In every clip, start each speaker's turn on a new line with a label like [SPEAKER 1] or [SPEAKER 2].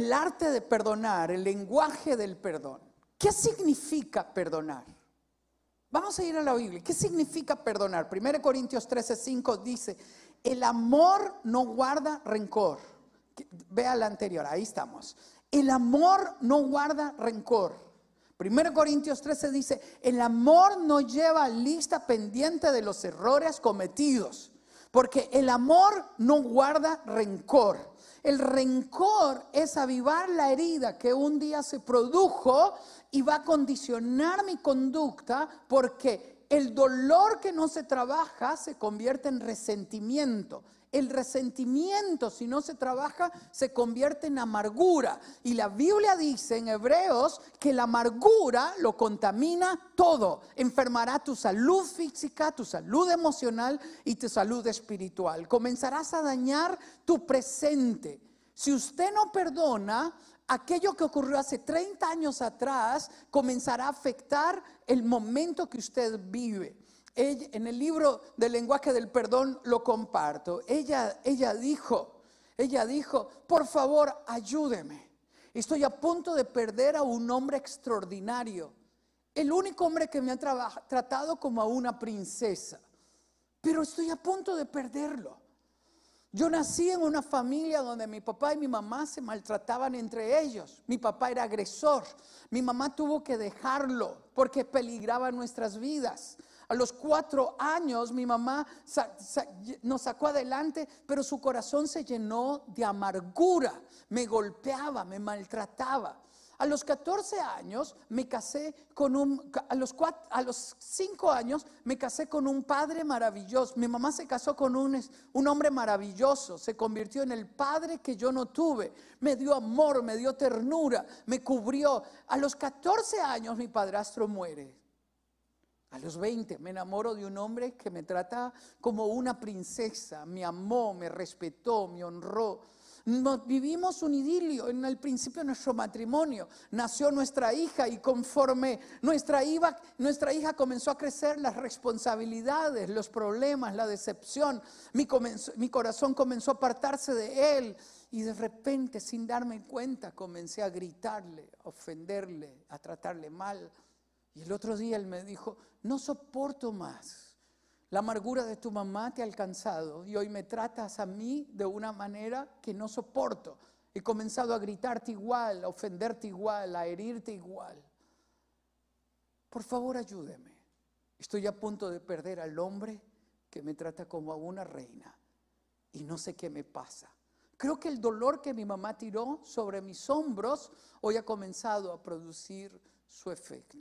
[SPEAKER 1] el arte de perdonar, el lenguaje del perdón. ¿Qué significa perdonar? Vamos a ir a la Biblia. ¿Qué significa perdonar? 1 Corintios 13, 5 dice, el amor no guarda rencor. Vea la anterior, ahí estamos. El amor no guarda rencor. 1 Corintios 13 dice, el amor no lleva lista pendiente de los errores cometidos, porque el amor no guarda rencor. El rencor es avivar la herida que un día se produjo y va a condicionar mi conducta porque el dolor que no se trabaja se convierte en resentimiento. El resentimiento, si no se trabaja, se convierte en amargura. Y la Biblia dice en Hebreos que la amargura lo contamina todo. Enfermará tu salud física, tu salud emocional y tu salud espiritual. Comenzarás a dañar tu presente. Si usted no perdona, aquello que ocurrió hace 30 años atrás comenzará a afectar el momento que usted vive. En el libro del lenguaje del perdón lo comparto. Ella, ella dijo, ella dijo, por favor, ayúdeme. Estoy a punto de perder a un hombre extraordinario. El único hombre que me ha tratado como a una princesa. Pero estoy a punto de perderlo. Yo nací en una familia donde mi papá y mi mamá se maltrataban entre ellos. Mi papá era agresor. Mi mamá tuvo que dejarlo porque peligraba nuestras vidas. A los cuatro años mi mamá nos sacó adelante, pero su corazón se llenó de amargura. Me golpeaba, me maltrataba. A los 14 años me casé con un, a los, a los 5 años me casé con un padre maravilloso. Mi mamá se casó con un, un hombre maravilloso, se convirtió en el padre que yo no tuve. Me dio amor, me dio ternura, me cubrió. A los 14 años mi padrastro muere. A los 20 me enamoro de un hombre que me trata como una princesa, me amó, me respetó, me honró vivimos un idilio en el principio de nuestro matrimonio. Nació nuestra hija y conforme nuestra hija, comenzó a crecer, las responsabilidades, los problemas, la decepción, mi, mi corazón comenzó a apartarse de él. Y de repente, sin darme cuenta, comencé a gritarle, a ofenderle, a tratarle mal. Y el otro día él me dijo, no soporto más la amargura de tu mamá te ha alcanzado y hoy me tratas a mí de una manera que no soporto. He comenzado a gritarte igual, a ofenderte igual, a herirte igual. Por favor, ayúdeme. Estoy a punto de perder al hombre que me trata como a una reina y no sé qué me pasa. Creo que el dolor que mi mamá tiró sobre mis hombros hoy ha comenzado a producir su efecto.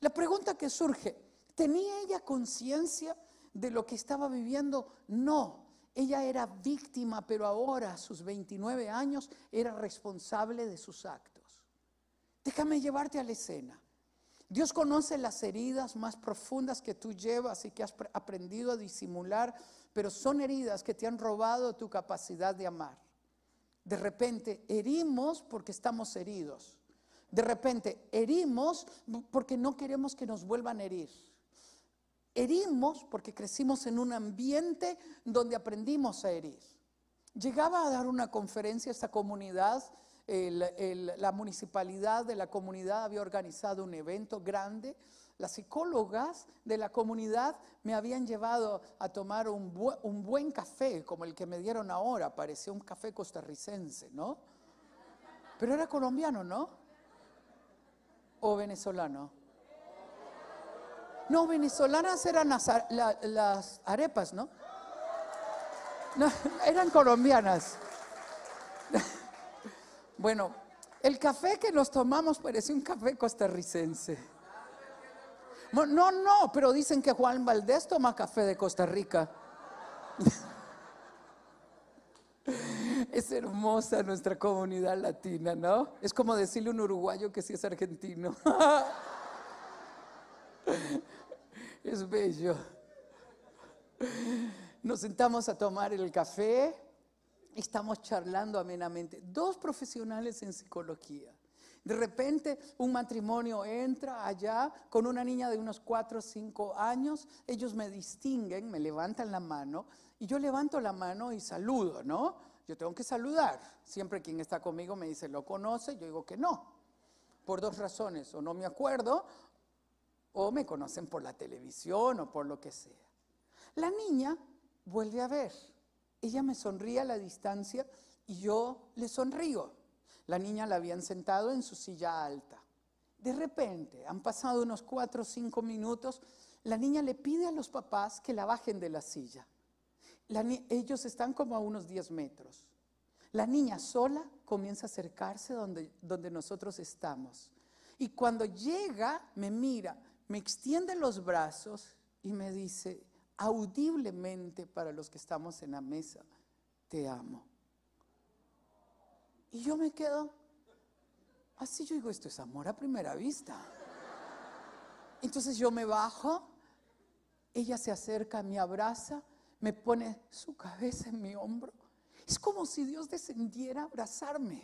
[SPEAKER 1] La pregunta que surge, ¿tenía ella conciencia de lo que estaba viviendo, no. Ella era víctima, pero ahora, a sus 29 años, era responsable de sus actos. Déjame llevarte a la escena. Dios conoce las heridas más profundas que tú llevas y que has aprendido a disimular, pero son heridas que te han robado tu capacidad de amar. De repente herimos porque estamos heridos. De repente herimos porque no queremos que nos vuelvan a herir herimos porque crecimos en un ambiente donde aprendimos a herir. Llegaba a dar una conferencia a esta comunidad, la municipalidad de la comunidad había organizado un evento grande, las psicólogas de la comunidad me habían llevado a tomar un, un buen café, como el que me dieron ahora, parecía un café costarricense, ¿no? Pero era colombiano, ¿no? O venezolano. No, venezolanas eran las, arepas, ¿no? ¿no? Eran colombianas. Bueno, el café que nos tomamos parece un café costarricense. No, no, pero dicen que Juan Valdés toma café de Costa Rica. Es hermosa nuestra comunidad latina, ¿no? Es como decirle a un uruguayo que sí es argentino. Es bello. Nos sentamos a tomar el café, estamos charlando amenamente. Dos profesionales en psicología. De repente un matrimonio entra allá con una niña de unos 4 o 5 años, ellos me distinguen, me levantan la mano y yo levanto la mano y saludo, ¿no? Yo tengo que saludar. Siempre quien está conmigo me dice, ¿lo conoce? Yo digo que no. Por dos razones, o no me acuerdo, o me conocen por la televisión o por lo que sea. La niña vuelve a ver. Ella me sonríe a la distancia y yo le sonrío. La niña la habían sentado en su silla alta. De repente, han pasado unos cuatro o cinco minutos, la niña le pide a los papás que la bajen de la silla. Ellos están como a unos 10 metros. La niña sola comienza a acercarse donde, donde nosotros estamos. Y cuando llega, me mira, me extiende los brazos y me dice audiblemente para los que estamos en la mesa, te amo. Y yo me quedo así, yo digo, esto es amor a primera vista. Entonces yo me bajo, ella se acerca, me abraza, me pone su cabeza en mi hombro. Es como si Dios descendiera a abrazarme.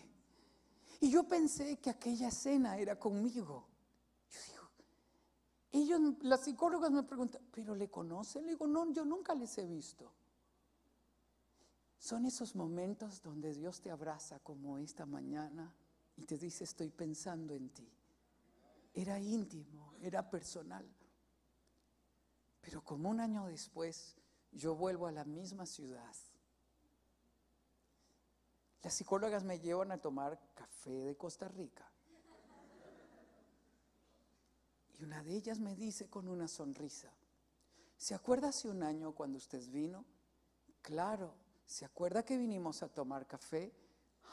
[SPEAKER 1] Y yo pensé que aquella escena era conmigo. Yo digo, ellos, las psicólogas me preguntan, ¿pero le conocen? Le digo, no, yo nunca les he visto. Son esos momentos donde Dios te abraza como esta mañana y te dice, estoy pensando en ti. Era íntimo, era personal. Pero como un año después, yo vuelvo a la misma ciudad. Las psicólogas me llevan a tomar café de Costa Rica. Y una de ellas me dice con una sonrisa, ¿se acuerda hace un año cuando usted vino? Claro, ¿Se acuerda que vinimos a tomar café?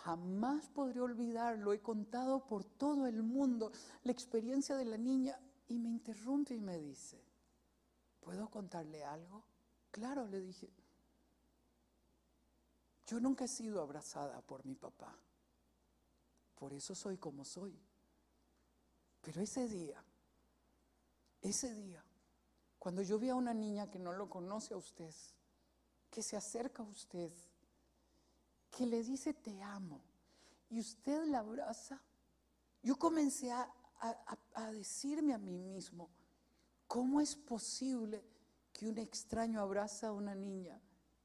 [SPEAKER 1] Jamás podré olvidarlo. He contado por todo el mundo la experiencia de la niña y me interrumpe y me dice, ¿puedo contarle algo? Claro, le dije, yo nunca he sido abrazada por mi papá. Por eso soy como soy. Pero ese día, ese día, cuando yo vi a una niña que no lo conoce a usted, que se acerca a usted, que le dice te amo, y usted la abraza, yo comencé a, decirme a mí mismo, ¿cómo es posible que un extraño abraza a una niña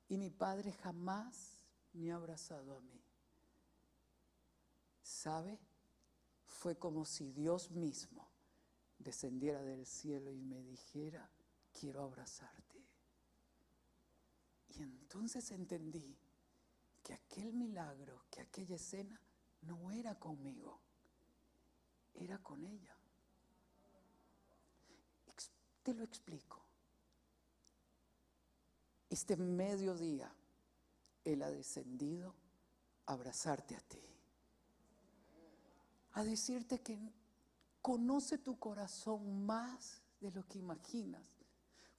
[SPEAKER 1] y mi padre jamás me ha abrazado a mí? ¿Sabe? Fue como si Dios mismo descendiera del cielo y me dijera, quiero abrazarte. Y entonces entendí que aquel milagro, que aquella escena no era conmigo, era con ella. Te lo explico. Este mediodía Él ha descendido a abrazarte a ti, a decirte que conoce tu corazón más de lo que imaginas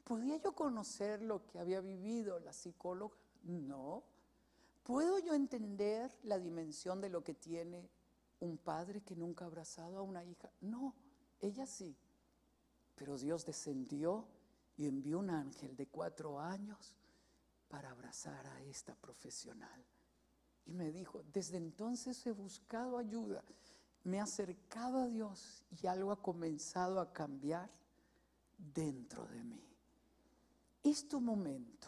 [SPEAKER 1] ¿Podía yo conocer lo que había vivido la psicóloga? No. ¿Puedo yo entender la dimensión de lo que tiene un padre que nunca ha abrazado a una hija? No, ella sí. Pero Dios descendió y envió un ángel de cuatro años para abrazar a esta profesional. Y me dijo, desde entonces he buscado ayuda, me he acercado a Dios y algo ha comenzado a cambiar dentro de mí es tu momento.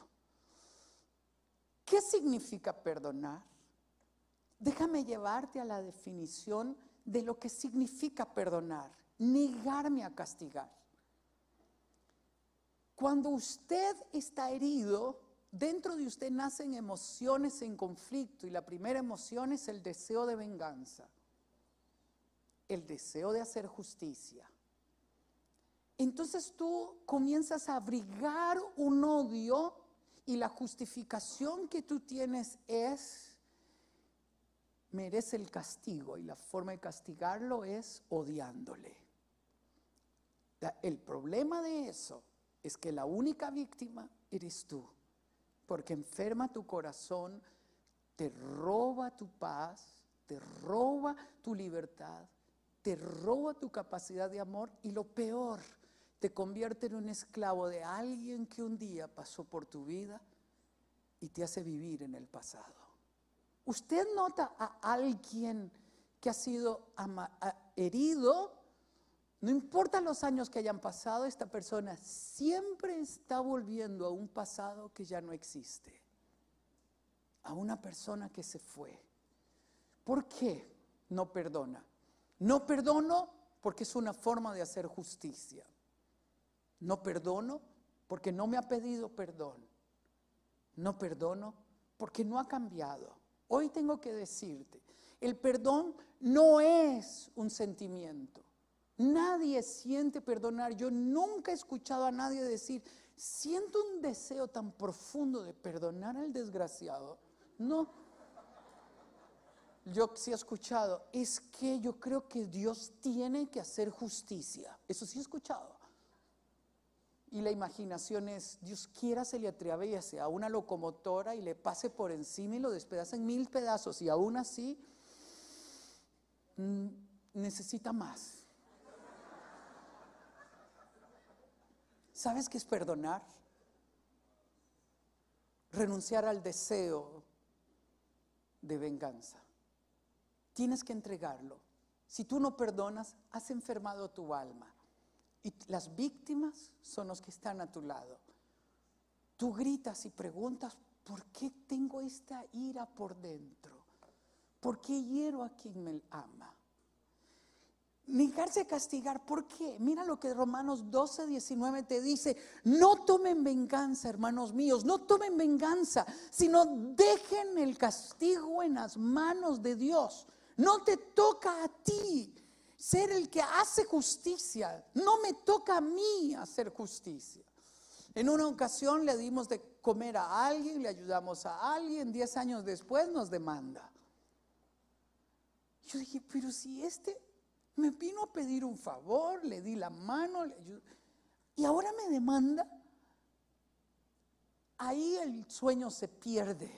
[SPEAKER 1] ¿Qué significa perdonar? Déjame llevarte a la definición de lo que significa perdonar, negarme a castigar. Cuando usted está herido, dentro de usted nacen emociones en conflicto y la primera emoción es el deseo de venganza, el deseo de hacer justicia, entonces tú comienzas a abrigar un odio y la justificación que tú tienes es, merece el castigo y la forma de castigarlo es odiándole. El problema de eso es que la única víctima eres tú, porque enferma tu corazón, te roba tu paz, te roba tu libertad, te roba tu capacidad de amor y lo peor, te convierte en un esclavo de alguien que un día pasó por tu vida y te hace vivir en el pasado. Usted nota a alguien que ha sido herido, no importa los años que hayan pasado, esta persona siempre está volviendo a un pasado que ya no existe. a una persona que se fue. ¿Por qué no perdona? No perdono porque es una forma de hacer justicia. No perdono porque no me ha pedido perdón. No perdono porque no ha cambiado. Hoy tengo que decirte, el perdón no es un sentimiento. Nadie siente perdonar. Yo nunca he escuchado a nadie decir, siento un deseo tan profundo de perdonar al desgraciado. No. Yo sí he escuchado, es que yo creo que Dios tiene que hacer justicia. Eso sí he escuchado. Y la imaginación es, Dios quiera se le atraviese a una locomotora y le pase por encima y lo despedaza en mil pedazos y aún así mm, necesita más. ¿Sabes qué es perdonar? Renunciar al deseo de venganza. Tienes que entregarlo. Si tú no perdonas, has enfermado tu alma. Y las víctimas son los que están a tu lado. Tú gritas y preguntas, ¿por qué tengo esta ira por dentro? ¿Por qué hiero a quien me ama? Negarse a castigar, ¿por qué? Mira lo que Romanos 12, 19 te dice, no tomen venganza, hermanos míos, no tomen venganza, sino dejen el castigo en las manos de Dios. No te toca a ti ser el que hace justicia, no me toca a mí hacer justicia. En una ocasión le dimos de comer a alguien, le ayudamos a alguien, diez años después nos demanda. Yo dije, pero si este me vino a pedir un favor, le di la mano, le y ahora me demanda. Ahí el sueño se pierde.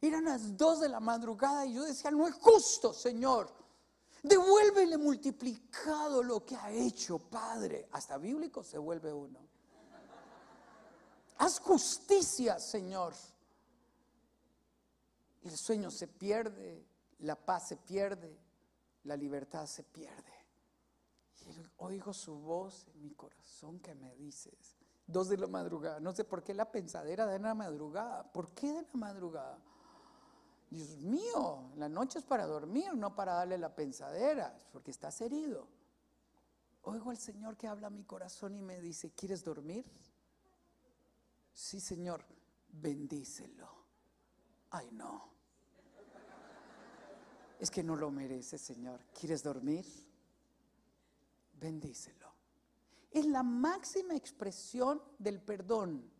[SPEAKER 1] Eran las dos de la madrugada y yo decía, no es justo, Señor. Devuélvele multiplicado lo que ha hecho, Padre. Hasta bíblico se vuelve uno. Haz justicia, Señor. El sueño se pierde, la paz se pierde, la libertad se pierde. Y oigo su voz en mi corazón que me dices, dos de la madrugada, no sé por qué la pensadera de la madrugada, ¿por qué de la madrugada? Dios mío, la noche es para dormir, no para darle la pensadera, porque estás herido. Oigo al Señor que habla a mi corazón y me dice, ¿quieres dormir? Sí, Señor, bendícelo. Ay, no. Es que no lo merece, Señor. ¿Quieres dormir? Bendícelo. Es la máxima expresión del perdón.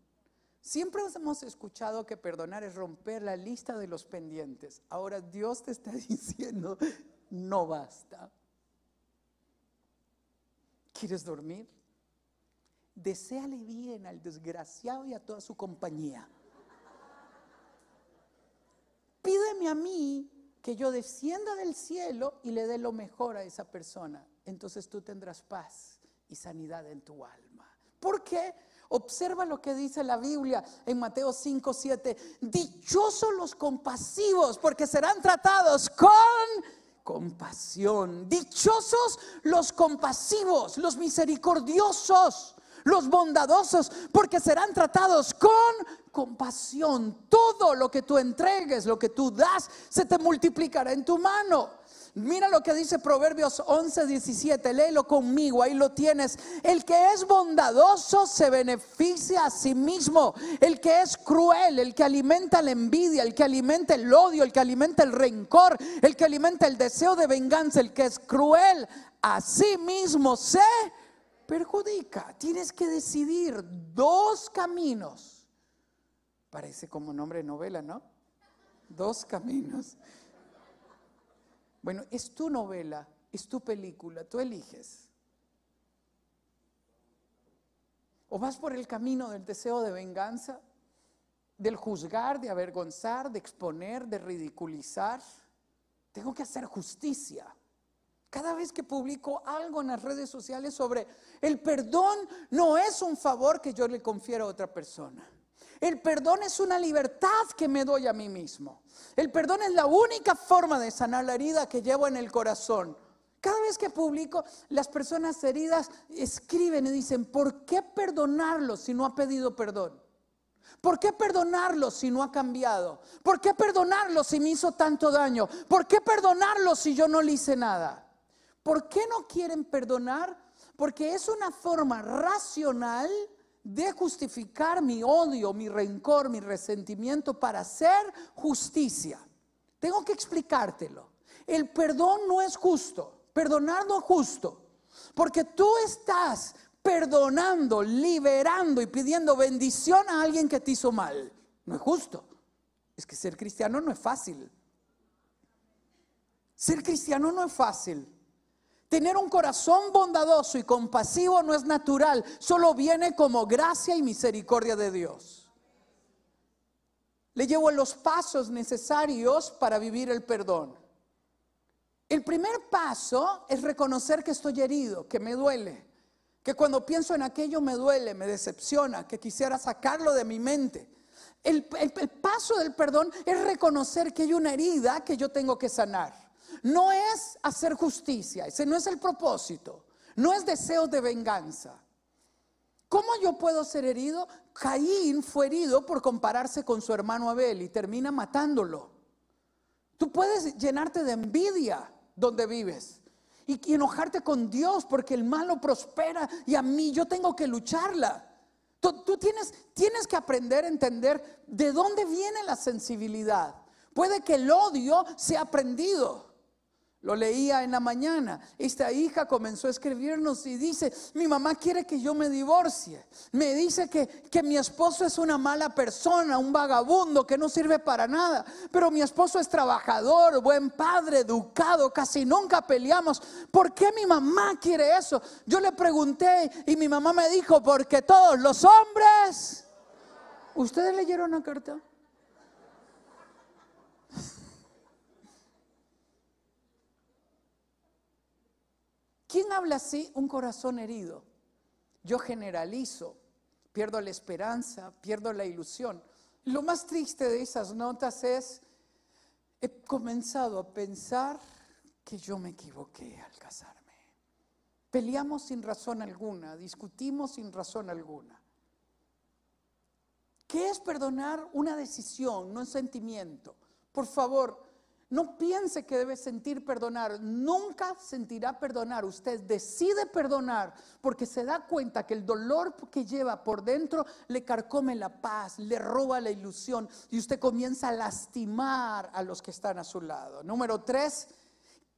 [SPEAKER 1] Siempre hemos escuchado que perdonar es romper la lista de los pendientes. Ahora Dios te está diciendo, no basta. ¿Quieres dormir? Deseale bien al desgraciado y a toda su compañía. Pídeme a mí que yo descienda del cielo y le dé lo mejor a esa persona. Entonces tú tendrás paz y sanidad en tu alma. ¿Por qué? Observa lo que dice la Biblia en Mateo 5, 7. Dichosos los compasivos, porque serán tratados con compasión. Dichosos los compasivos, los misericordiosos, los bondadosos, porque serán tratados con compasión. Todo lo que tú entregues, lo que tú das, se te multiplicará en tu mano. Mira lo que dice Proverbios 11, 17, léelo conmigo, ahí lo tienes. El que es bondadoso se beneficia a sí mismo. El que es cruel, el que alimenta la envidia, el que alimenta el odio, el que alimenta el rencor, el que alimenta el deseo de venganza, el que es cruel, a sí mismo se perjudica. Tienes que decidir dos caminos. Parece como nombre de novela, ¿no? Dos caminos. Bueno, es tu novela, es tu película, tú eliges. O vas por el camino del deseo de venganza, del juzgar, de avergonzar, de exponer, de ridiculizar. Tengo que hacer justicia. Cada vez que publico algo en las redes sociales sobre el perdón, no es un favor que yo le confiero a otra persona. El perdón es una libertad que me doy a mí mismo. El perdón es la única forma de sanar la herida que llevo en el corazón. Cada vez que publico, las personas heridas escriben y dicen, ¿por qué perdonarlo si no ha pedido perdón? ¿Por qué perdonarlo si no ha cambiado? ¿Por qué perdonarlo si me hizo tanto daño? ¿Por qué perdonarlo si yo no le hice nada? ¿Por qué no quieren perdonar? Porque es una forma racional de justificar mi odio, mi rencor, mi resentimiento para hacer justicia. Tengo que explicártelo. El perdón no es justo. Perdonar no es justo. Porque tú estás perdonando, liberando y pidiendo bendición a alguien que te hizo mal. No es justo. Es que ser cristiano no es fácil. Ser cristiano no es fácil. Tener un corazón bondadoso y compasivo no es natural, solo viene como gracia y misericordia de Dios. Le llevo los pasos necesarios para vivir el perdón. El primer paso es reconocer que estoy herido, que me duele, que cuando pienso en aquello me duele, me decepciona, que quisiera sacarlo de mi mente. El, el paso del perdón es reconocer que hay una herida que yo tengo que sanar. No es hacer justicia, ese no es el propósito, no es deseo de venganza. ¿Cómo yo puedo ser herido? Caín fue herido por compararse con su hermano Abel y termina matándolo. Tú puedes llenarte de envidia donde vives y, enojarte con Dios porque el malo prospera y a mí yo tengo que lucharla. Tú, tienes, tienes que aprender a entender de dónde viene la sensibilidad. Puede que el odio sea aprendido. Lo leía en la mañana. Esta hija comenzó a escribirnos y dice, mi mamá quiere que yo me divorcie. Me dice que, que, mi esposo es una mala persona, un vagabundo que no sirve para nada. Pero mi esposo es trabajador, buen padre, educado, casi nunca peleamos. ¿Por qué mi mamá quiere eso? Yo le pregunté y mi mamá me dijo, porque todos los hombres... ¿Ustedes leyeron la carta? ¿Quién habla así? Un corazón herido. Yo generalizo, pierdo la esperanza, pierdo la ilusión. Lo más triste de esas notas es, he comenzado a pensar que yo me equivoqué al casarme. Peleamos sin razón alguna, discutimos sin razón alguna. ¿Qué es perdonar? Una decisión, no un sentimiento. Por favor, no piense que debe sentir perdonar. Nunca sentirá perdonar. Usted decide perdonar porque se da cuenta que el dolor que lleva por dentro le carcome la paz, le roba la ilusión y usted comienza a lastimar a los que están a su lado. Número tres,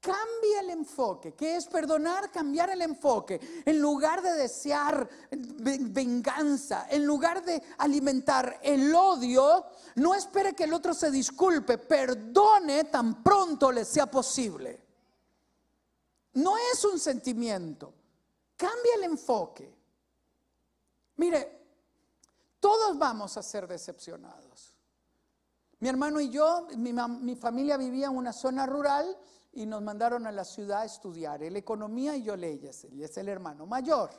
[SPEAKER 1] Cambia el enfoque. ¿Qué es perdonar? Cambiar el enfoque. En lugar de desear venganza, en lugar de alimentar el odio, no espere que el otro se disculpe. Perdone tan pronto le sea posible. No es un sentimiento. Cambia el enfoque. Mire, todos vamos a ser decepcionados. Mi hermano y yo, mi, mi familia vivía en una zona rural y nos mandaron a la ciudad a estudiar, él economía y yo leyes, él es el hermano mayor.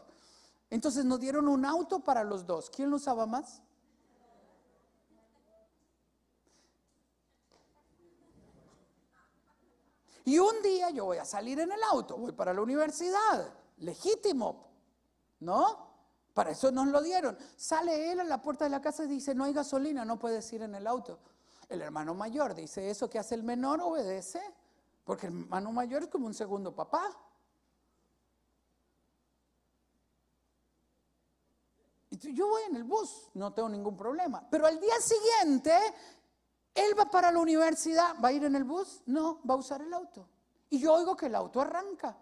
[SPEAKER 1] Entonces nos dieron un auto para los dos. ¿Quién lo usaba más? Y un día yo voy a salir en el auto, voy para la universidad, legítimo, ¿no? Para eso nos lo dieron. Sale él a la puerta de la casa y dice, no hay gasolina, no puedes ir en el auto. El hermano mayor dice, eso que hace el menor obedece. Porque el hermano mayor es como un segundo papá. Y yo voy en el bus, no tengo ningún problema. Pero al día siguiente, él va para la universidad, ¿va a ir en el bus? No, va a usar el auto. Y yo oigo que el auto arranca.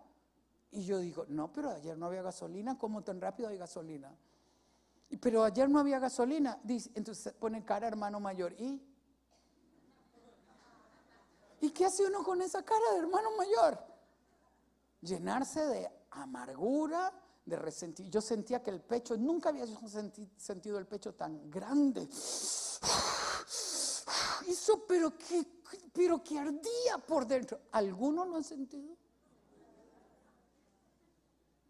[SPEAKER 1] Y yo digo, no, pero ayer no había gasolina, ¿cómo tan rápido hay gasolina? Pero ayer no había gasolina. Dice, entonces pone cara hermano mayor. ¿Y? ¿Y qué hace uno con esa cara de hermano mayor? Llenarse de amargura, de resentimiento. Yo sentía que el pecho, nunca había sentido el pecho tan grande. Hizo, pero que, pero que ardía por dentro. ¿Alguno lo ha sentido?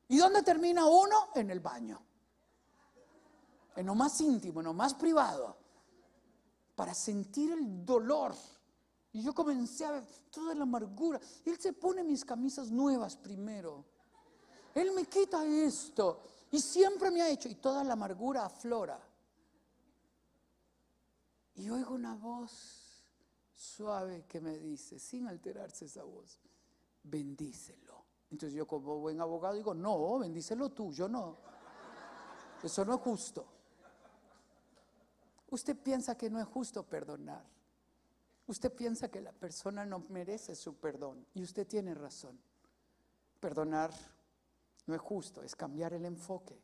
[SPEAKER 1] ¿Y dónde termina uno? En el baño. En lo más íntimo, en lo más privado. Para sentir el dolor y yo comencé a ver toda la amargura. Él se pone mis camisas nuevas primero. Él me quita esto. Y siempre me ha hecho. Y toda la amargura aflora. Y oigo una voz suave que me dice, sin alterarse esa voz, bendícelo. Entonces yo como buen abogado digo, no, bendícelo tú, yo no. Eso no es justo. Usted piensa que no es justo perdonar. Usted piensa que la persona no merece su perdón y usted tiene razón. Perdonar no es justo, es cambiar el enfoque.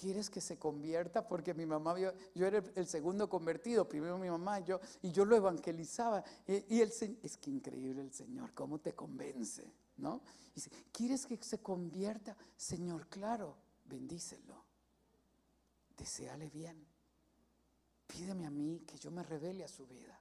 [SPEAKER 1] ¿Quieres que se convierta? Porque mi mamá, yo, yo era el segundo convertido, primero mi mamá, yo, y yo lo evangelizaba. Y, el es que increíble el Señor, cómo te convence, ¿no? Dice, ¿quieres que se convierta? Señor, claro, bendícelo. Deseale bien. Pídeme a mí que yo me revele a su vida.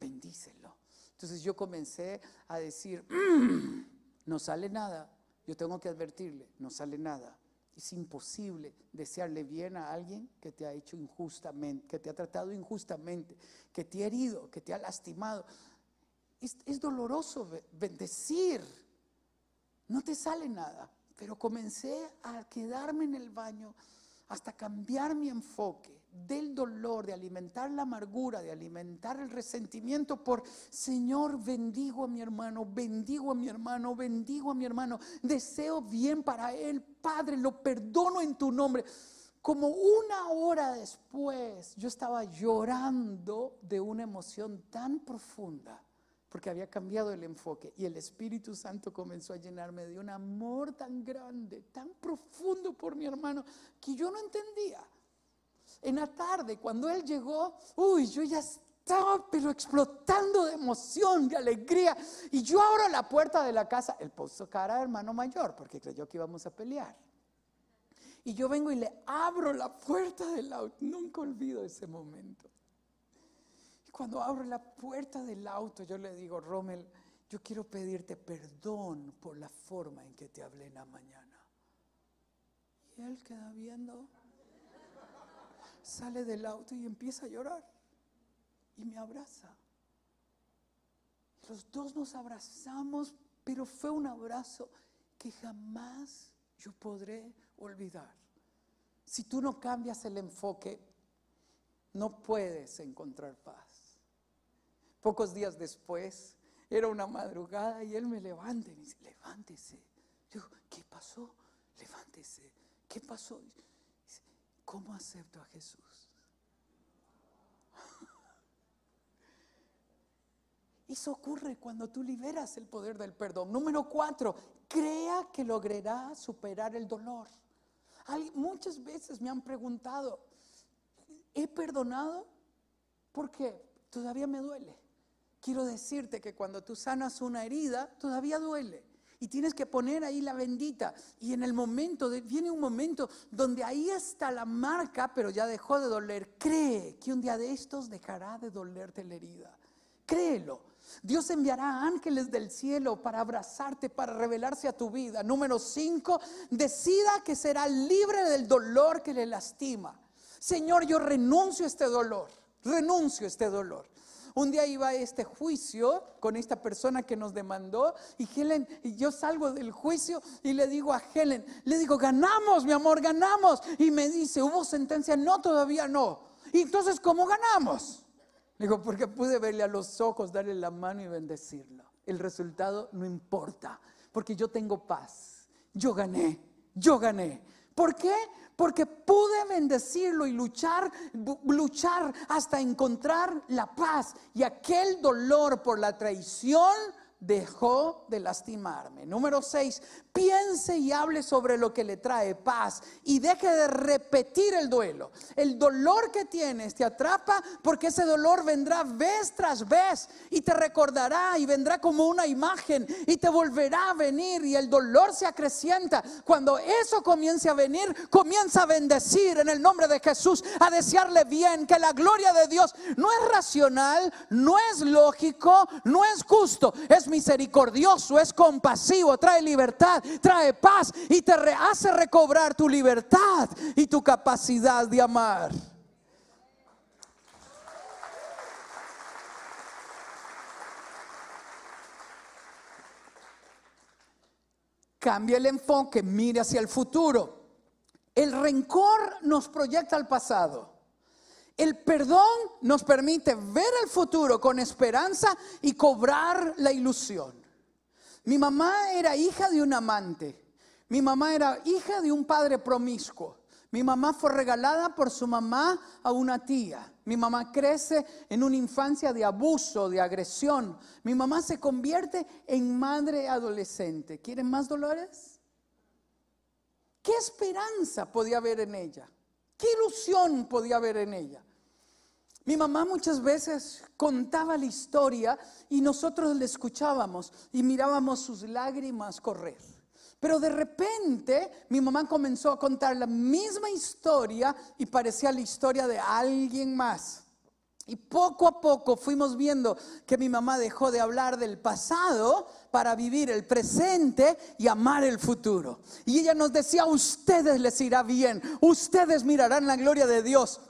[SPEAKER 1] Bendícelo. Entonces yo comencé a decir, mm, no sale nada. Yo tengo que advertirle, no sale nada. Es imposible desearle bien a alguien que te ha hecho injustamente, que te ha tratado injustamente, que te ha herido, que te ha lastimado. Es, es doloroso bendecir. No te sale nada. Pero comencé a quedarme en el baño hasta cambiar mi enfoque del dolor, de alimentar la amargura, de alimentar el resentimiento por, Señor, bendigo a mi hermano, bendigo a mi hermano, bendigo a mi hermano, deseo bien para él, Padre, lo perdono en tu nombre. Como una hora después, yo estaba llorando de una emoción tan profunda porque había cambiado el enfoque y el Espíritu Santo comenzó a llenarme de un amor tan grande, tan profundo por mi hermano, que yo no entendía. En la tarde, cuando él llegó, uy, yo ya estaba pero explotando de emoción, de alegría. Y yo abro la puerta de la casa, él puso cara de hermano mayor, porque creyó que íbamos a pelear. Y yo vengo y le abro la puerta del auto. Nunca olvido ese momento cuando abro la puerta del auto, yo le digo, Rommel, yo quiero pedirte perdón por la forma en que te hablé en la mañana. Y él queda viendo, sale del auto y empieza a llorar. Y me abraza. Los dos nos abrazamos, pero fue un abrazo que jamás yo podré olvidar. Si tú no cambias el enfoque, no puedes encontrar paz. Pocos días después, era una madrugada y él me levanta y me dice, levántese. Digo, ¿qué pasó? Levántese. ¿Qué pasó? ¿Cómo acepto a Jesús? Eso ocurre cuando tú liberas el poder del perdón. Número cuatro, crea que logrará superar el dolor. muchas veces me han preguntado, ¿he perdonado? Porque todavía me duele. Quiero decirte que cuando tú sanas una herida, todavía duele. Y tienes que poner ahí la bendita. Y en el momento, viene un momento donde ahí está la marca, pero ya dejó de doler. Cree que un día de estos dejará de dolerte la herida. Créelo. Dios enviará ángeles del cielo para abrazarte, para revelarse a tu vida. Número cinco, decida que será libre del dolor que le lastima. Señor, yo renuncio a este dolor. Renuncio a este dolor. Un día iba a este juicio con esta persona que nos demandó y Helen, y yo salgo del juicio y le digo a Helen, le digo, ganamos, mi amor, ganamos. Y me dice, ¿hubo sentencia? No, todavía no. Y entonces, ¿cómo ganamos? digo, porque pude verle a los ojos, darle la mano y bendecirlo. El resultado no importa, porque yo tengo paz. Yo gané, yo gané. ¿Por qué? porque pude bendecirlo y luchar, luchar hasta encontrar la paz y aquel dolor por la traición dejó de lastimarme. Número seis, piense y hable sobre lo que le trae paz y deje de repetir el duelo. El dolor que tienes te atrapa porque ese dolor vendrá vez tras vez y te recordará y vendrá como una imagen y te volverá a venir y el dolor se acrecienta. Cuando eso comience a venir, comienza a bendecir en el nombre de Jesús, a desearle bien, que la gloria de Dios no es racional, no es lógico, no es justo, es misericordioso, es compasivo, trae libertad, trae paz y te hace recobrar tu libertad y tu capacidad de amar. Cambia el enfoque, mire hacia el futuro. El rencor nos proyecta al pasado. El perdón nos permite ver el futuro con esperanza y cobrar la ilusión. Mi mamá era hija de un amante. Mi mamá era hija de un padre promiscuo. Mi mamá fue regalada por su mamá a una tía. Mi mamá crece en una infancia de abuso, de agresión. Mi mamá se convierte en madre adolescente. ¿Quieren más dolores? ¿Qué esperanza podía haber en ella? ¿Qué ilusión podía haber en ella? Mi mamá muchas veces contaba la historia y nosotros le escuchábamos y mirábamos sus lágrimas correr. Pero de repente mi mamá comenzó a contar la misma historia y parecía la historia de alguien más. Y poco a poco fuimos viendo que mi mamá dejó de hablar del pasado para vivir el presente y amar el futuro. Y ella nos decía, a ustedes les irá bien, ustedes mirarán la gloria de Dios.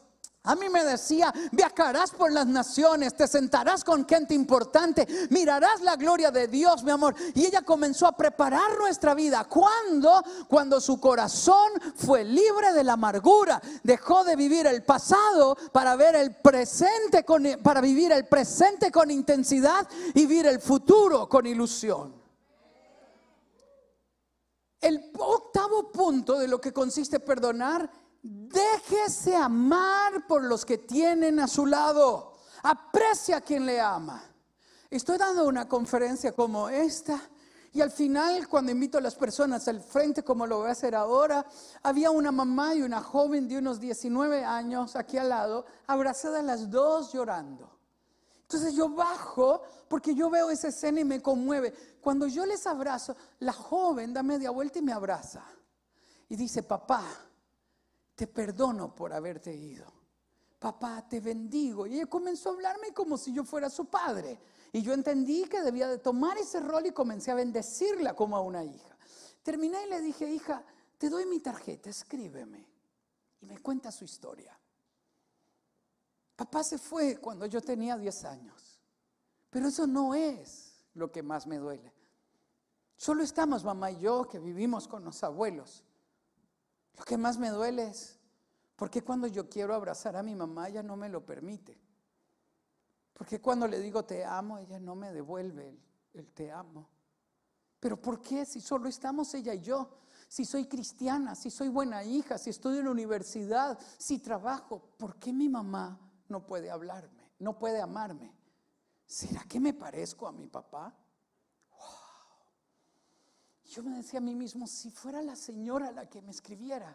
[SPEAKER 1] A mí me decía, viajarás por las naciones, te sentarás con gente importante, mirarás la gloria de Dios, mi amor. Y ella comenzó a preparar nuestra vida. ¿Cuándo? Cuando su corazón fue libre de la amargura, dejó de vivir el pasado para ver el presente para vivir el presente con intensidad y vivir el futuro con ilusión. El octavo punto de lo que consiste perdonar Déjese amar por los que tienen a su lado. Aprecia a quien le ama. Estoy dando una conferencia como esta y al final, cuando invito a las personas al frente, como lo voy a hacer ahora, había una mamá y una joven de unos 19 años aquí al lado, abrazadas las dos llorando. Entonces yo bajo porque yo veo esa escena y me conmueve. Cuando yo les abrazo, la joven da media vuelta y me abraza. Y dice, papá, te perdono por haberte ido. Papá, te bendigo. Y ella comenzó a hablarme como si yo fuera su padre. Y yo entendí que debía de tomar ese rol y comencé a bendecirla como a una hija. Terminé y le dije, hija, te doy mi tarjeta, escríbeme. Y me cuenta su historia. Papá se fue cuando yo tenía 10 años. Pero eso no es lo que más me duele. Solo estamos mamá y yo que vivimos con los abuelos. Lo que más me duele es, porque cuando yo quiero abrazar a mi mamá, ella no me lo permite? Porque cuando le digo te amo, ella no me devuelve el, te amo. Pero ¿por qué si solo estamos ella y yo? Si soy cristiana, si soy buena hija, si estudio en la universidad, si trabajo, ¿por qué mi mamá no puede hablarme, no puede amarme? ¿Será que me parezco a mi papá? Yo me decía a mí mismo, si fuera la señora la que me escribiera,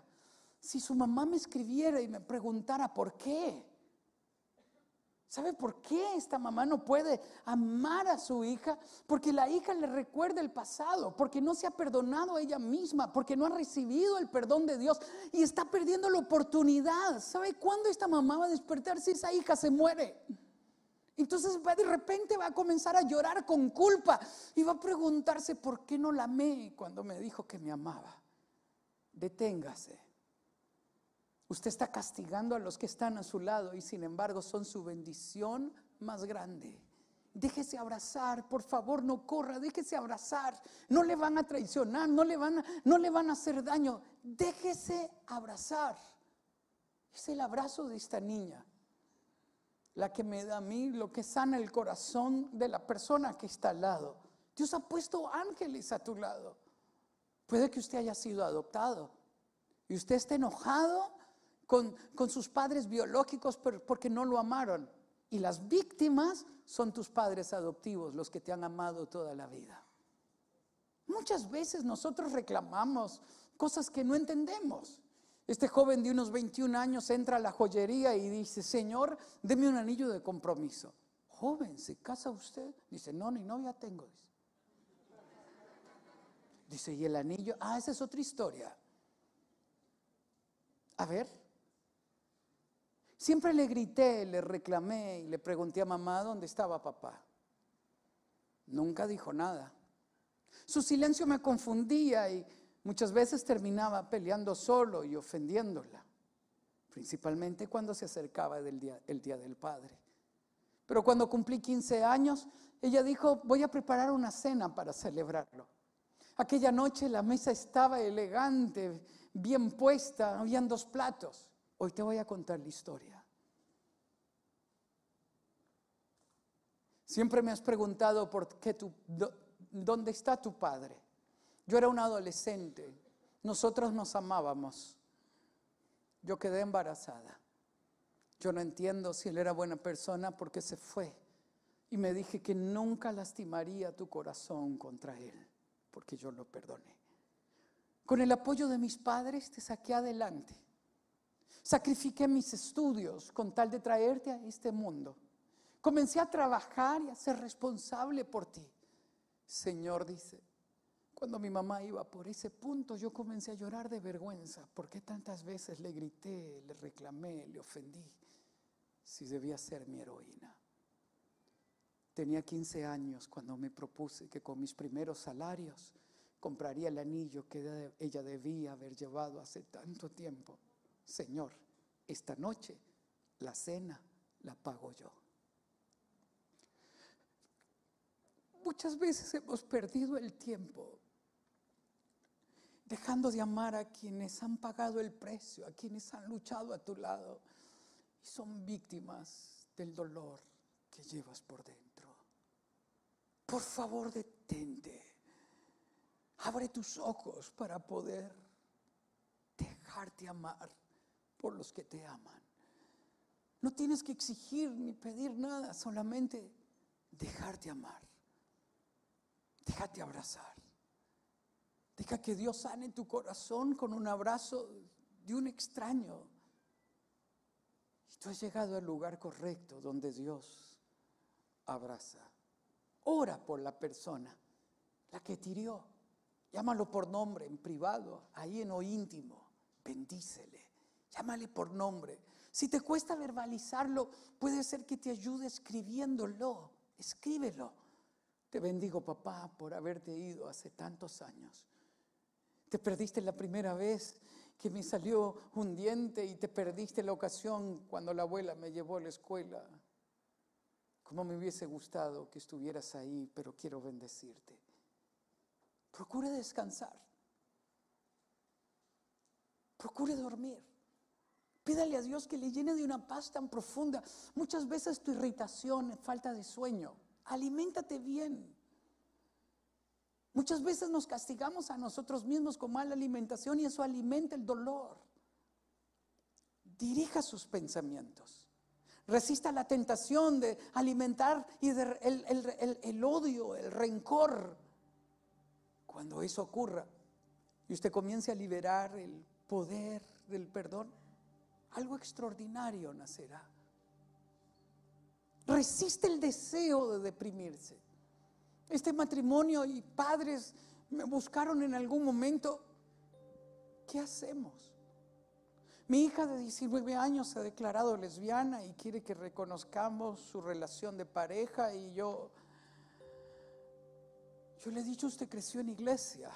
[SPEAKER 1] si su mamá me escribiera y me preguntara por qué. ¿Sabe por qué esta mamá no puede amar a su hija? Porque la hija le recuerda el pasado, porque no se ha perdonado a ella misma, porque no ha recibido el perdón de Dios y está perdiendo la oportunidad. ¿Sabe cuándo esta mamá va a despertar si esa hija se muere? Entonces de repente va a comenzar a llorar con culpa y va a preguntarse por qué no la amé cuando me dijo que me amaba. Deténgase. Usted está castigando a los que están a su lado y sin embargo son su bendición más grande. Déjese abrazar, por favor, no corra, déjese abrazar. No le van a traicionar, no le van a, no le van a hacer daño. Déjese abrazar. Es el abrazo de esta niña la que me da a mí, lo que sana el corazón de la persona que está al lado. Dios ha puesto ángeles a tu lado. Puede que usted haya sido adoptado y usted esté enojado con, con sus padres biológicos porque no lo amaron. Y las víctimas son tus padres adoptivos, los que te han amado toda la vida. Muchas veces nosotros reclamamos cosas que no entendemos. Este joven de unos 21 años entra a la joyería y dice, Señor, deme un anillo de compromiso. Joven, ¿se casa usted? Dice, no, ni novia tengo. Dice, ¿y el anillo? Ah, esa es otra historia. A ver. Siempre le grité, le reclamé y le pregunté a mamá dónde estaba papá. Nunca dijo nada. Su silencio me confundía y Muchas veces terminaba peleando solo y ofendiéndola, principalmente cuando se acercaba el día, el día del Padre. Pero cuando cumplí 15 años, ella dijo, voy a preparar una cena para celebrarlo. Aquella noche la mesa estaba elegante, bien puesta, habían dos platos. Hoy te voy a contar la historia. Siempre me has preguntado por qué dónde está tu padre. Yo era un adolescente, nosotros nos amábamos. Yo quedé embarazada. Yo no entiendo si él era buena persona porque se fue. Y me dije que nunca lastimaría tu corazón contra él, porque yo lo perdoné. Con el apoyo de mis padres te saqué adelante. Sacrifiqué mis estudios con tal de traerte a este mundo. Comencé a trabajar y a ser responsable por ti. Señor dice, cuando mi mamá iba por ese punto, yo comencé a llorar de vergüenza. porque tantas veces le grité, le reclamé, le ofendí? Si debía ser mi heroína. Tenía 15 años cuando me propuse que con mis primeros salarios compraría el anillo que ella debía haber llevado hace tanto tiempo. Señor, esta noche la cena la pago yo. Muchas veces hemos perdido el tiempo dejando de amar a quienes han pagado el precio, a quienes han luchado a tu lado y son víctimas del dolor que llevas por dentro. Por favor, detente. Abre tus ojos para poder dejarte amar por los que te aman. No tienes que exigir ni pedir nada, solamente dejarte amar. Déjate abrazar. Deja que Dios sane tu corazón con un abrazo de un extraño. Y tú has llegado al lugar correcto donde Dios abraza. Ora por la persona, la que te hirió. Llámalo por nombre en privado, ahí en lo íntimo. Bendícele. Llámale por nombre. Si te cuesta verbalizarlo, puede ser que te ayude escribiéndolo. Escríbelo. Te bendigo, papá, por haberte ido hace tantos años. Te perdiste la primera vez que me salió un diente y te perdiste la ocasión cuando la abuela me llevó a la escuela. Como me hubiese gustado que estuvieras ahí, pero quiero bendecirte. Procure descansar. Procure dormir. Pídale a Dios que le llene de una paz tan profunda. Muchas veces tu irritación, falta de sueño. Aliméntate bien. Muchas veces nos castigamos a nosotros mismos con mala alimentación y eso alimenta el dolor. Dirija sus pensamientos. Resista la tentación de alimentar y el, el odio, el rencor. Cuando eso ocurra y usted comience a liberar el poder del perdón, algo extraordinario nacerá. Resiste el deseo de deprimirse. Este matrimonio y padres me buscaron en algún momento. ¿Qué hacemos? Mi hija de 19 años se ha declarado lesbiana y quiere que reconozcamos su relación de pareja y yo, yo le he dicho, usted creció en iglesia.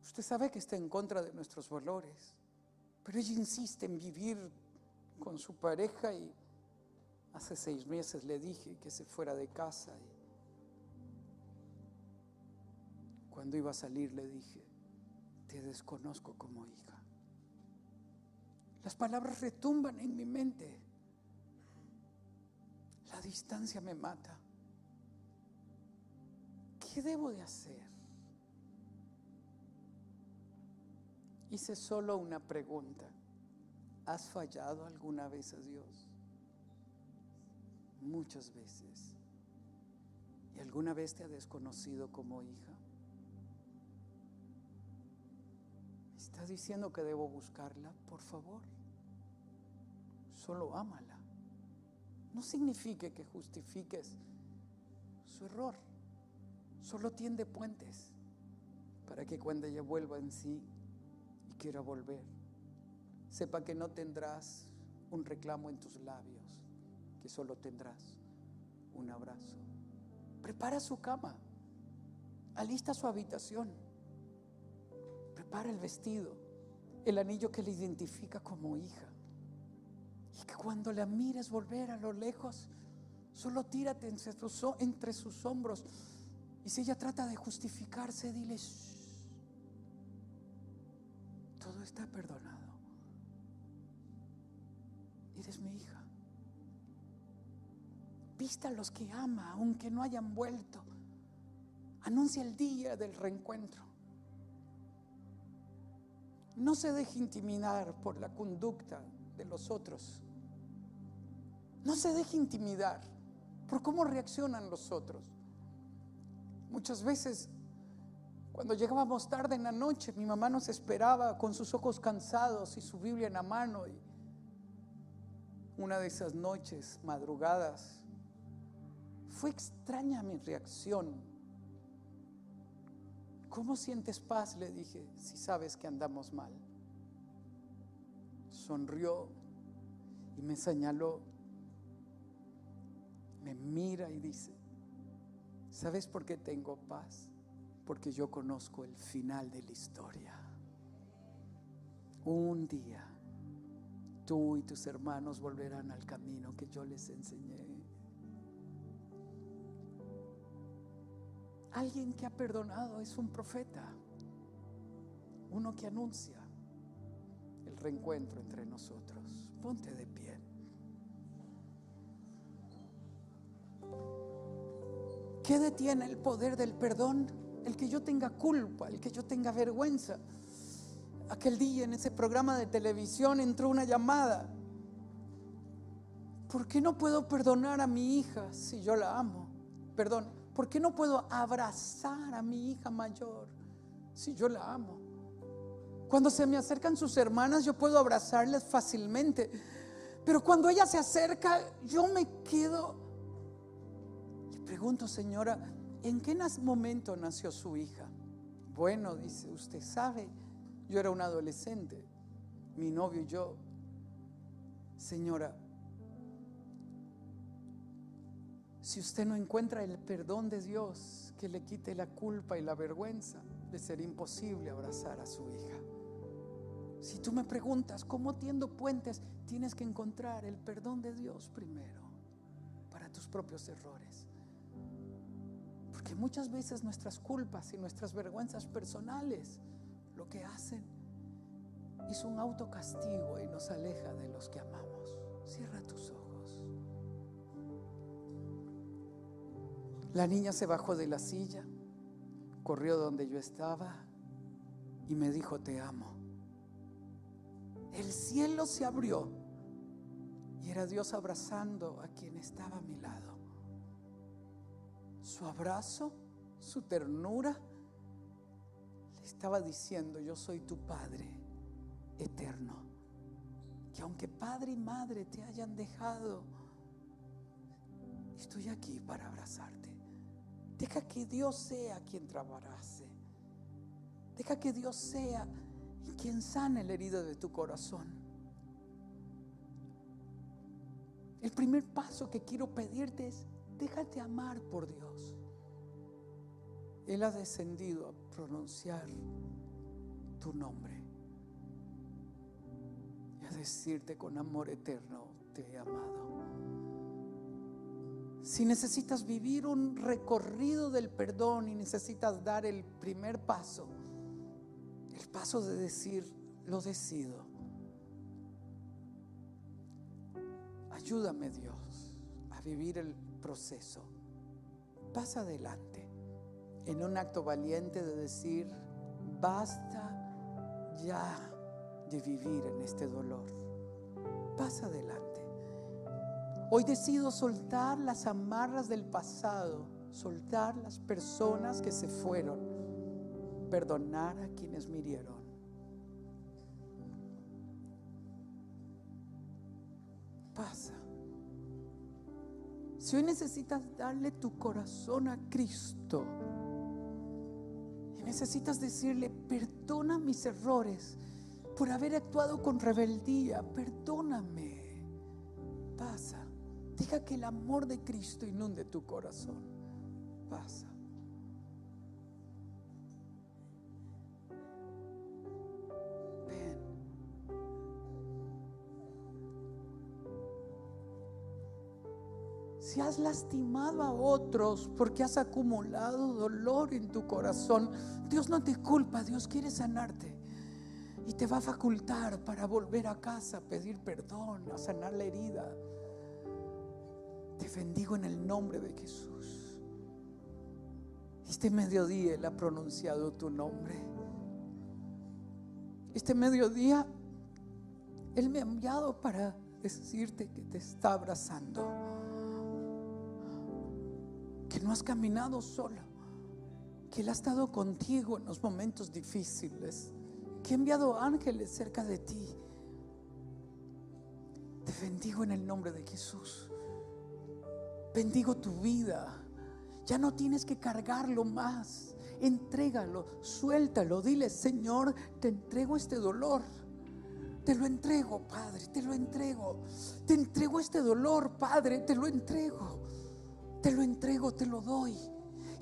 [SPEAKER 1] Usted sabe que está en contra de nuestros valores, pero ella insiste en vivir con su pareja y Hace seis meses le dije que se fuera de casa y cuando iba a salir le dije, te desconozco como hija. Las palabras retumban en mi mente. La distancia me mata. ¿Qué debo de hacer? Hice solo una pregunta. ¿Has fallado alguna vez a Dios? Muchas veces. ¿Y alguna vez te ha desconocido como hija? ¿Estás diciendo que debo buscarla? Por favor, solo ámala. No signifique que justifiques su error. Solo tiende puentes para que cuando ella vuelva en sí y quiera volver, sepa que no tendrás un reclamo en tus labios que solo tendrás un abrazo. Prepara su cama, alista su habitación, prepara el vestido, el anillo que le identifica como hija. Y que cuando la mires volver a lo lejos, solo tírate entre sus, entre sus hombros Y si ella trata de justificarse, dile, todo está perdonado. Eres mi hija. Vista a los que ama, aunque no hayan vuelto. Anuncia el día del reencuentro. No se deje intimidar por la conducta de los otros. No se deje intimidar por cómo reaccionan los otros. Muchas veces, cuando llegábamos tarde en la noche, mi mamá nos esperaba con sus ojos cansados y su Biblia en la mano. Y una de esas noches, madrugadas, fue extraña mi reacción. ¿Cómo sientes paz? Le dije, si sabes que andamos mal. Sonrió y me señaló, me mira y dice, ¿sabes por qué tengo paz? Porque yo conozco el final de la historia. Un día tú y tus hermanos volverán al camino que yo les enseñé. Alguien que ha perdonado es un profeta, uno que anuncia el reencuentro entre nosotros. Ponte de pie. ¿Qué detiene el poder del perdón? El que yo tenga culpa, el que yo tenga vergüenza. Aquel día en ese programa de televisión entró una llamada. ¿Por qué no puedo perdonar a mi hija si yo la amo? Perdón, ¿por qué no puedo abrazar a mi hija mayor si yo la amo? Cuando se me acercan sus hermanas, yo puedo abrazarles fácilmente. Pero cuando ella se acerca, yo me quedo. Le pregunto, señora, ¿en qué momento nació su hija? Bueno, dice, usted sabe, yo era un adolescente, mi novio y yo. Señora, si usted no encuentra el perdón de Dios que le quite la culpa y la vergüenza, de ser imposible abrazar a su hija. Si tú me preguntas cómo tiendo puentes, tienes que encontrar el perdón de Dios primero para tus propios errores. Porque muchas veces nuestras culpas y nuestras vergüenzas personales lo que hacen es un autocastigo y nos aleja de los que amamos. Cierra tus ojos. La niña se bajó de la silla, corrió donde yo estaba y me dijo, te amo. El cielo se abrió y era Dios abrazando a quien estaba a mi lado. Su abrazo, su ternura estaba diciendo, yo soy tu Padre eterno. Que aunque padre y madre te hayan dejado, estoy aquí para abrazarte. Deja que Dios sea quien te abrace. Deja que Dios sea quien sane el herido de tu corazón. El primer paso que quiero pedirte es, déjate amar por Dios. Él ha descendido a pronunciar tu nombre y a decirte con amor eterno, te he amado. Si necesitas vivir un recorrido del perdón y necesitas dar el primer paso, el paso de decir, lo decido. Ayúdame Dios a vivir el proceso. Pasa adelante en un acto valiente de decir, basta ya de vivir en este dolor. Pasa adelante. Hoy decido soltar las amarras del pasado, soltar las personas que se fueron, perdonar a quienes mirieron. Pasa. Si hoy necesitas darle tu corazón a Cristo, necesitas decirle, perdona mis errores por haber actuado con rebeldía, perdóname. Pasa. Deja que el amor de Cristo inunde tu corazón. Pasa. Ven. Si has lastimado a otros porque has acumulado dolor en tu corazón, Dios no te culpa, Dios quiere sanarte. Y te va a facultar para volver a casa, pedir perdón, a sanar la herida. Te bendigo en el nombre de Jesús. Este mediodía Él ha pronunciado tu nombre. Este mediodía Él me ha enviado para decirte que te está abrazando. Que no has caminado solo. Que Él ha estado contigo en los momentos difíciles. Que ha enviado ángeles cerca de ti. Te bendigo en el nombre de Jesús. Bendigo tu vida. Ya no tienes que cargarlo más. Entrégalo, suéltalo. Dile, Señor, te entrego este dolor. Te lo entrego, Padre, te lo entrego. Te entrego este dolor, Padre, te lo entrego. Te lo entrego, te lo doy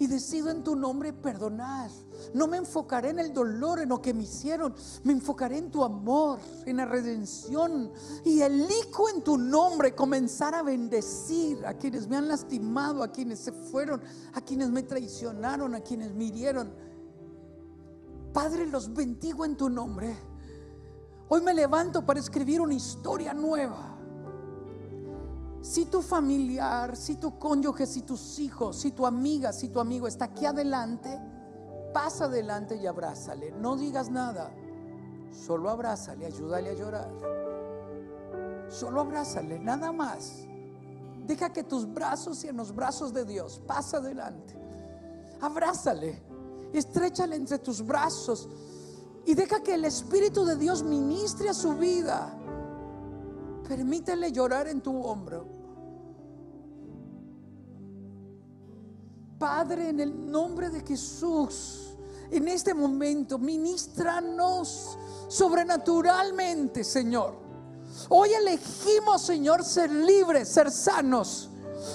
[SPEAKER 1] y decido en tu nombre perdonar. No me enfocaré en el dolor, en lo que me hicieron. Me enfocaré en tu amor, en la redención. Y elijo en tu nombre comenzar a bendecir a quienes me han lastimado, a quienes se fueron, a quienes me traicionaron, a quienes me hirieron. Padre, los bendigo en tu nombre. Hoy me levanto para escribir una historia nueva. Si tu familiar, si tu cónyuge, si tus hijos, si tu amiga, si tu amigo está aquí adelante, pasa adelante y abrázale. No digas nada, solo abrázale, ayúdale a llorar. Solo abrázale, nada más. Deja que tus brazos sean los brazos de Dios. Pasa adelante. Abrázale, estrechale entre tus brazos y deja que el Espíritu de Dios ministre a su vida. Permítele llorar en tu hombro. Padre, en el nombre de Jesús, en este momento, ministranos sobrenaturalmente, Señor. Hoy elegimos, Señor, ser libres, ser sanos.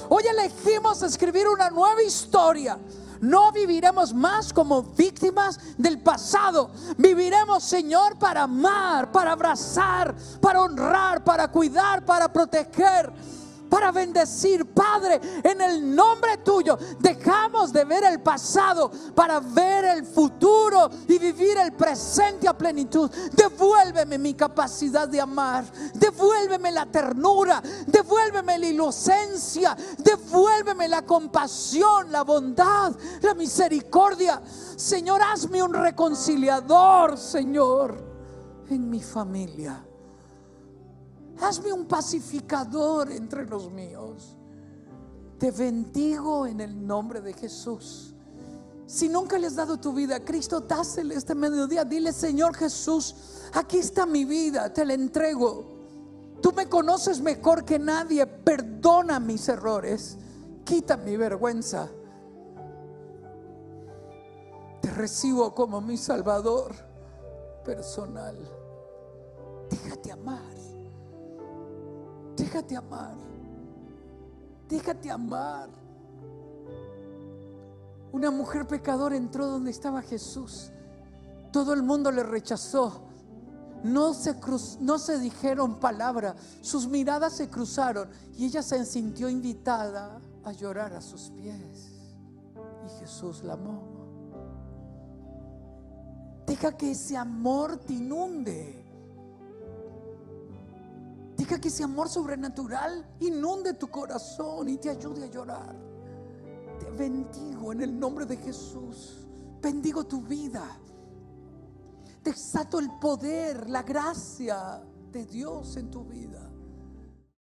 [SPEAKER 1] Hoy elegimos escribir una nueva historia no viviremos más como víctimas del pasado. Viviremos, Señor, para amar, para abrazar, para honrar, para cuidar, para proteger para bendecir. Padre, en el nombre tuyo, dejamos de ver el pasado para ver el futuro y vivir el presente a plenitud. Devuélveme mi capacidad de amar. Devuélveme la ternura. Devuélveme la inocencia. Devuélveme la compasión, la bondad, la misericordia. Señor, hazme un reconciliador, Señor, en mi familia. Hazme un pacificador entre los míos. Te bendigo en el nombre de Jesús. Si nunca le has dado tu vida a Cristo, dásele este mediodía. Dile, Señor Jesús, aquí está mi vida, te la entrego. Tú me conoces mejor que nadie. Perdona mis errores. Quita mi vergüenza. Te recibo como mi Salvador personal. Déjate amar. Déjate amar. Déjate amar. Una mujer pecadora entró donde estaba Jesús. Todo el mundo le rechazó. No se, no se dijeron palabra. Sus miradas se cruzaron y ella se sintió invitada a llorar a sus pies. Y Jesús la amó. Deja que ese amor te inunde. Deja que ese amor sobrenatural inunde tu corazón y te ayude a llorar. Te bendigo en el nombre de Jesús. Bendigo tu vida. Te exato el poder, la gracia de Dios en tu vida.